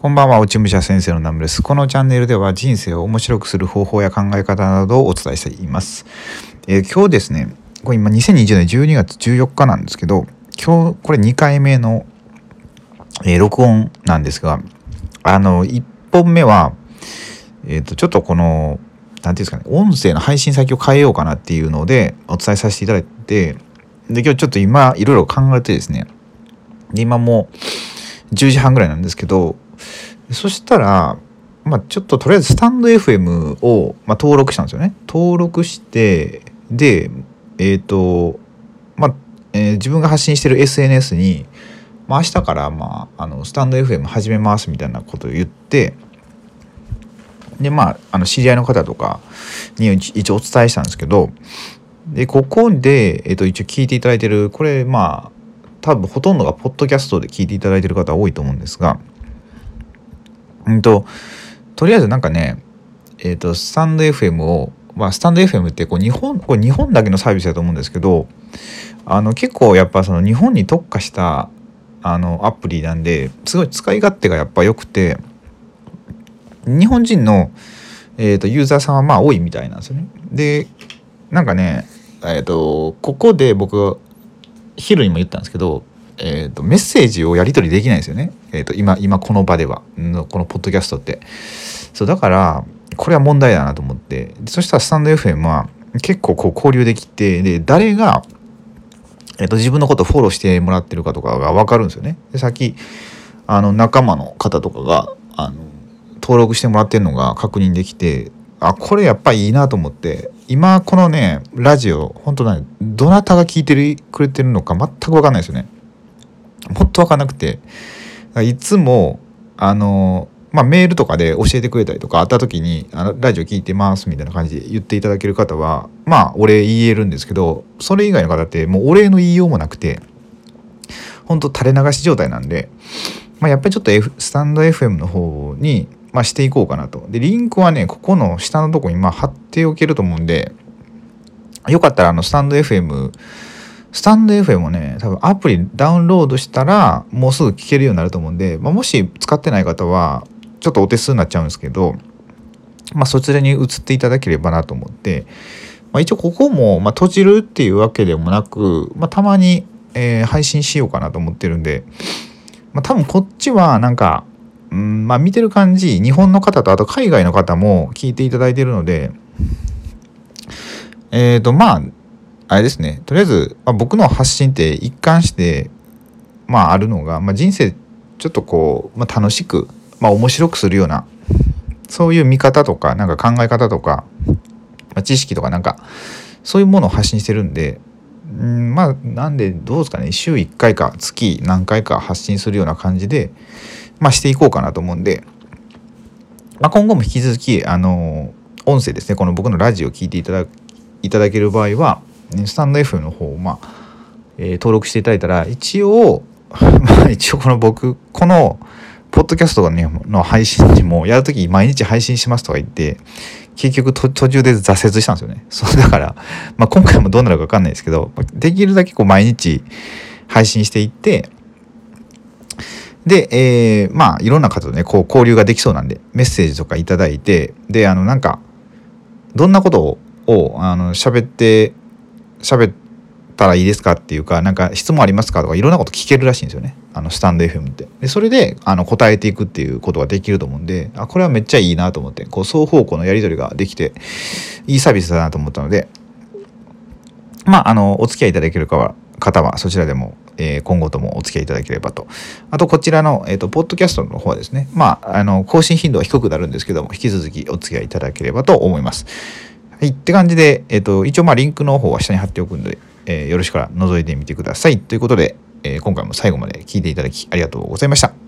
こんばんは、落ち武者先生のナムです。このチャンネルでは人生を面白くする方法や考え方などをお伝えしています。えー、今日ですね、これ今2020年12月14日なんですけど、今日これ2回目の、えー、録音なんですが、あの、1本目は、えっ、ー、と、ちょっとこの、何ていうんですかね、音声の配信先を変えようかなっていうのでお伝えさせていただいて、で、今日ちょっと今いろいろ考えてですね、で今も10時半ぐらいなんですけど、そしたら、まあ、ちょっととりあえずスタンド FM を、まあ、登録したんですよね。登録して、で、えっ、ー、と、まあ、えー、自分が発信してる SNS に、まあ、明日から、まあ、あのスタンド FM 始めますみたいなことを言って、で、まあ、あの知り合いの方とかに一応お伝えしたんですけど、で、ここで、えっ、ー、と、一応聞いていただいてる、これ、まあ、多分ほとんどがポッドキャストで聞いていただいてる方多いと思うんですが、うんと、とりあえずなんかね、えっ、ー、と、スタンド FM を、まあ、スタンド FM ってこう日本、これ日本だけのサービスだと思うんですけど、あの、結構やっぱその日本に特化したあのアプリなんですごい使い勝手がやっぱ良くて、日本人の、えーと、ユーザーさんはまあ多いみたいなんですよね。で、なんかね、えっ、ー、と、ここで僕、昼にも言ったんですけど、えーと、メッセージをやり取りできないんですよね、えーと、今今この場では。このポッドキャストって。そうだからこれは問題だなと思って。そしたらスタンド FM は結構こう交流できてで誰が、えーと、自分のことをフォローしてもらってるかとかが分かるんですよね。でさっきあの仲間の方とかがあの登録してもらってるのが確認できてあこれやっぱいいなと思って今このねラジオ本当ねどなたが聞いてくれてるのか全く分かんないですよね。もっと分かんなくていつもあのまあ、メールとかで教えてくれたりとかあった時にあのラジオ聞いてますみたいな感じで言っていただける方はまあお礼言えるんですけどそれ以外の方ってもうお礼の言いようもなくてほんと垂れ流し状態なんで、まあ、やっぱりちょっと、F、スタンド FM の方に、まあ、していこうかなと。でリンクはねここの下のとこにま貼っておけると思うんでよかったらあのスタンド FM スタンド FM もね、多分アプリダウンロードしたら、もうすぐ聞けるようになると思うんで、まあ、もし使ってない方は、ちょっとお手数になっちゃうんですけど、まあ、そちらに移っていただければなと思って、まあ、一応ここも、まあ、閉じるっていうわけでもなく、まあ、たまに、えー、配信しようかなと思ってるんで、まあ、多分こっちはなんか、うんまあ、見てる感じ日本の方とあと海外の方も聞いていただいてるのでえっ、ー、とまああれですね。とりあえず、まあ、僕の発信って一貫してまああるのが、まあ、人生ちょっとこう、まあ、楽しく、まあ、面白くするようなそういう見方とかなんか考え方とか、まあ、知識とかなんかそういうものを発信してるんでんまあなんでどうですかね。週1回か月何回か発信するような感じで、まあ、していこうかなと思うんで、まあ、今後も引き続きあの音声ですね。この僕のラジオを聴いていただいただける場合はスタンド F の方を、まあえー、登録していただいたら一応 まあ一応この僕このポッドキャストの配信時もやるとき毎日配信しますとか言って結局途中で挫折したんですよね。そうだから、まあ、今回もどうなるか分かんないですけどできるだけこう毎日配信していってで、えー、まあいろんな方とねこう交流ができそうなんでメッセージとか頂いてであのなんかどんなことをあの喋って喋ったらいいですかっていうか、なんか質問ありますかとかいろんなこと聞けるらしいんですよね。あのスタンド FM って。で、それであの答えていくっていうことができると思うんで、あ、これはめっちゃいいなと思って、こう双方向のやり取りができて、いいサービスだなと思ったので、まあ、あの、お付き合いいただけるかは、方はそちらでも、えー、今後ともお付き合いいただければと。あと、こちらの、えっ、ー、と、ポッドキャストの方はですね、まあ、あの、更新頻度は低くなるんですけども、引き続きお付き合いいただければと思います。はい、って感じで、えっ、ー、と、一応まあリンクの方は下に貼っておくんで、えー、よろしくから覗いてみてください。ということで、えー、今回も最後まで聞いていただきありがとうございました。